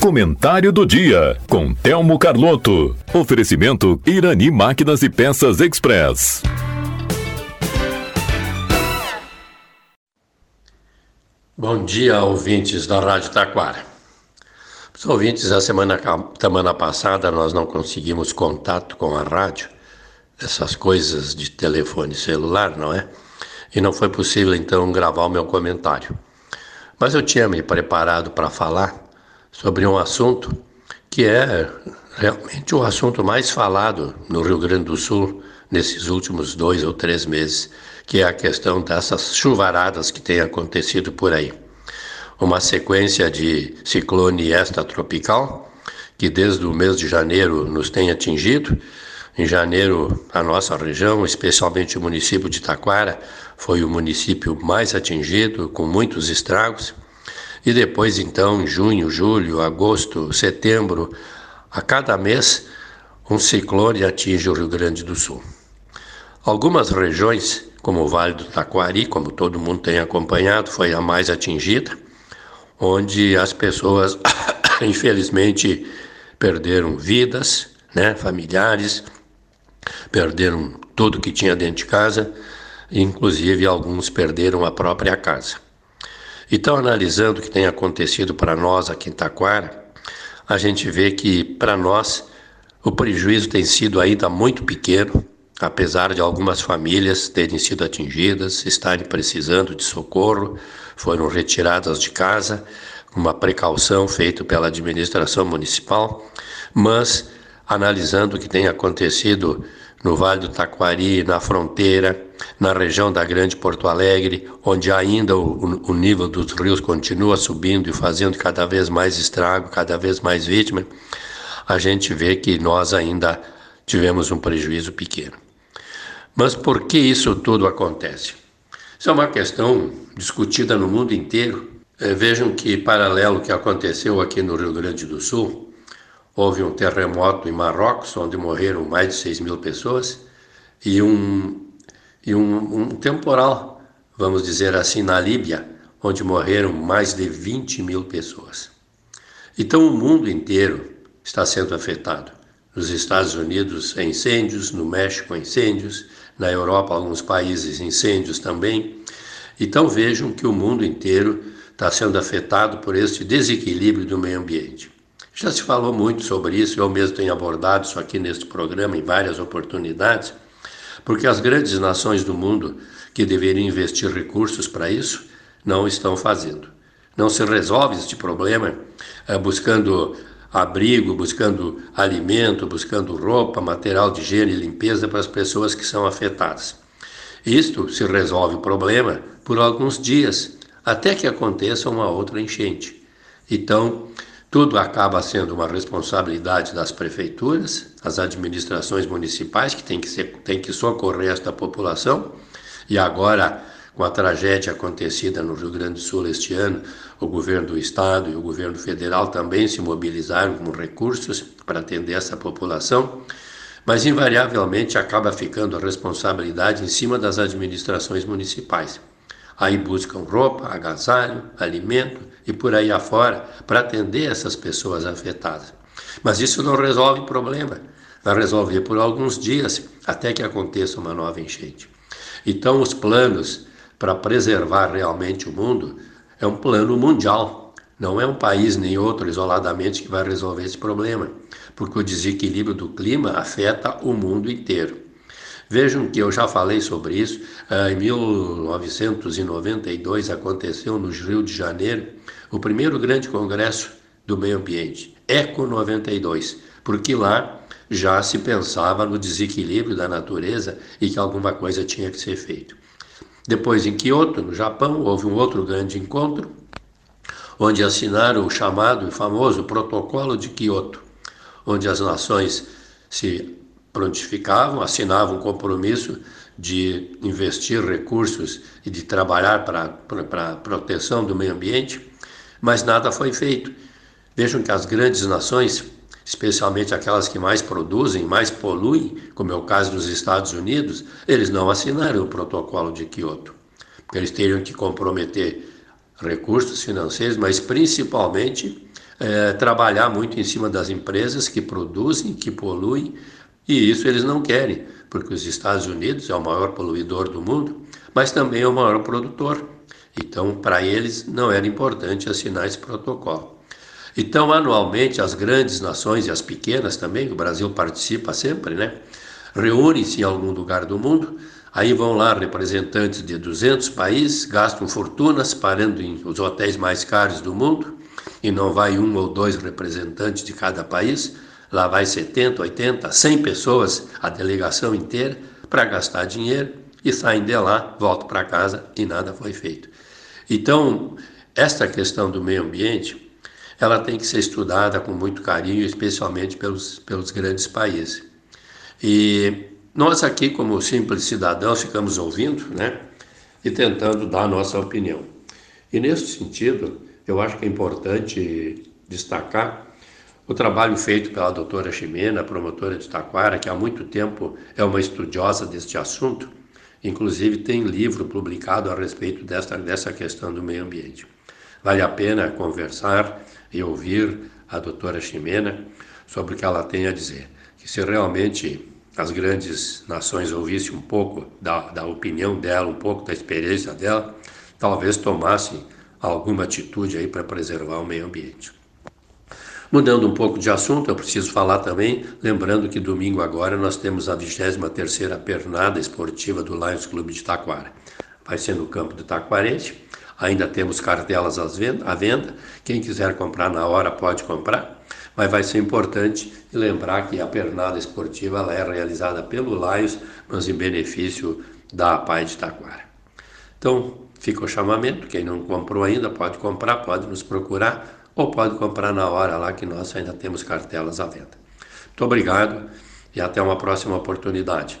Comentário do dia com Telmo Carlotto. Oferecimento Irani Máquinas e Peças Express. Bom dia, ouvintes da Rádio Taquara. Os ouvintes, a semana, semana passada nós não conseguimos contato com a rádio, essas coisas de telefone celular, não é? E não foi possível então gravar o meu comentário. Mas eu tinha me preparado para falar sobre um assunto que é realmente o assunto mais falado no Rio Grande do Sul nesses últimos dois ou três meses, que é a questão dessas chuvaradas que têm acontecido por aí. Uma sequência de ciclone extratropical que desde o mês de janeiro nos tem atingido. Em janeiro, a nossa região, especialmente o município de Taquara, foi o município mais atingido, com muitos estragos. E depois, então, junho, julho, agosto, setembro, a cada mês, um ciclone atinge o Rio Grande do Sul. Algumas regiões, como o Vale do Taquari, como todo mundo tem acompanhado, foi a mais atingida, onde as pessoas, infelizmente, perderam vidas, né, familiares, perderam tudo que tinha dentro de casa, inclusive alguns perderam a própria casa. Então, analisando o que tem acontecido para nós aqui em Taquara, a gente vê que para nós o prejuízo tem sido ainda muito pequeno, apesar de algumas famílias terem sido atingidas, estarem precisando de socorro, foram retiradas de casa, uma precaução feita pela administração municipal, mas analisando o que tem acontecido no Vale do Taquari, na fronteira, na região da Grande Porto Alegre, onde ainda o, o, nível dos rios continua subindo e fazendo cada vez mais estrago, cada vez mais vítimas, a gente vê que nós ainda tivemos um prejuízo pequeno. Mas por que isso tudo acontece? Isso é uma questão discutida no mundo inteiro. É, vejam que, paralelo que aconteceu aqui no Rio Grande do Sul, houve um terremoto em Marrocos, onde morreram mais de 6 mil pessoas, e um, e um, um temporal, vamos dizer assim, na Líbia, onde morreram mais de 20 mil pessoas. Então o mundo inteiro está sendo afetado. Nos Estados Unidos, incêndios, no México, incêndios, na Europa, alguns países, incêndios também. Então vejam que o mundo inteiro está sendo afetado por este desequilíbrio do meio ambiente. Já se falou muito sobre isso, eu mesmo tenho abordado isso aqui neste programa em várias oportunidades, porque as grandes nações do mundo que deveriam investir recursos para isso não estão fazendo. Não se resolve este problema é, buscando abrigo, buscando alimento, buscando roupa, material de higiene e limpeza para as pessoas que são afetadas. Isto se resolve o problema por alguns dias, até que aconteça uma outra enchente. Então, tudo acaba sendo uma responsabilidade das prefeituras, as administrações municipais, que têm que, ser, têm que socorrer esta população. E agora, com a tragédia acontecida no Rio Grande do Sul este ano, o governo do estado e o governo federal também se mobilizaram com recursos para atender essa população, mas invariavelmente acaba ficando a responsabilidade em cima das administrações municipais. Aí buscam roupa, agasalho, alimento e por aí afora para atender essas pessoas afetadas. Mas isso não resolve o problema. Vai resolver por alguns dias até que aconteça uma nova enchente. Então, os planos para preservar realmente o mundo é um plano mundial. Não é um país nem outro isoladamente que vai resolver esse problema, porque o desequilíbrio do clima afeta o mundo inteiro. Vejam que eu já falei sobre isso. Ah, em 1992 aconteceu no Rio de Janeiro o primeiro grande congresso do meio ambiente, Eco 92, porque lá já se pensava no desequilíbrio da natureza e que alguma coisa tinha que ser feito. Depois, em Kyoto, no Japão, houve um outro grande encontro, onde assinaram o chamado e famoso Protocolo de Kyoto, onde as nações se prontificavam, assinavam um compromisso de investir recursos e de trabalhar para a proteção do meio ambiente, mas nada foi feito. Vejam que as grandes nações, especialmente aquelas que mais produzem, mais poluem, como é o caso dos Estados Unidos, eles não assinaram o protocolo de Kyoto, porque eles teriam que comprometer recursos financeiros, mas principalmente é, trabalhar muito em cima das empresas que produzem, que poluem, e isso eles não querem, porque os Estados Unidos é o maior poluidor do mundo, mas também é o maior produtor. Então, para eles, não era importante assinar esse protocolo. Então, anualmente, as grandes nações e as pequenas também, o Brasil participa sempre, né? Reúnem-se em algum lugar do mundo, aí vão lá representantes de 200 países, gastam fortunas parando em os hotéis mais caros do mundo, e não vai um ou dois representantes de cada país, lá vai 70, 80, 100 pessoas, a delegação inteira, para gastar dinheiro e saem de lá, voltam para casa e nada foi feito. Então, esta questão do meio ambiente, ela tem que ser estudada com muito carinho, especialmente pelos, pelos grandes países. E nós aqui, como simples cidadãos, ficamos ouvindo, né, e tentando dar a nossa opinião. E nesse sentido, eu acho que é importante destacar o trabalho feito pela doutora Ximena, promotora de Taquara, que há muito tempo é uma estudiosa deste assunto, inclusive tem livro publicado a respeito dessa, dessa questão do meio ambiente. Vale a pena conversar e ouvir a doutora Ximena sobre o que ela tem a dizer. Que se realmente as grandes nações ouvissem um pouco da, da opinião dela, um pouco da experiência dela, talvez tomassem alguma atitude aí para preservar o meio ambiente. Mudando um pouco de assunto, eu preciso falar também, lembrando que domingo agora nós temos a 23ª pernada esportiva do Lions Clube de Taquara. Vai ser no campo do Taquarense. Ainda temos cartelas à venda. Quem quiser comprar na hora pode comprar. Mas vai ser importante lembrar que a pernada esportiva ela é realizada pelo Lions, mas em benefício da APAI de Taquara. Então, fica o chamamento. Quem não comprou ainda pode comprar, pode nos procurar ou pode comprar na hora lá que nós ainda temos cartelas à venda. Muito obrigado e até uma próxima oportunidade.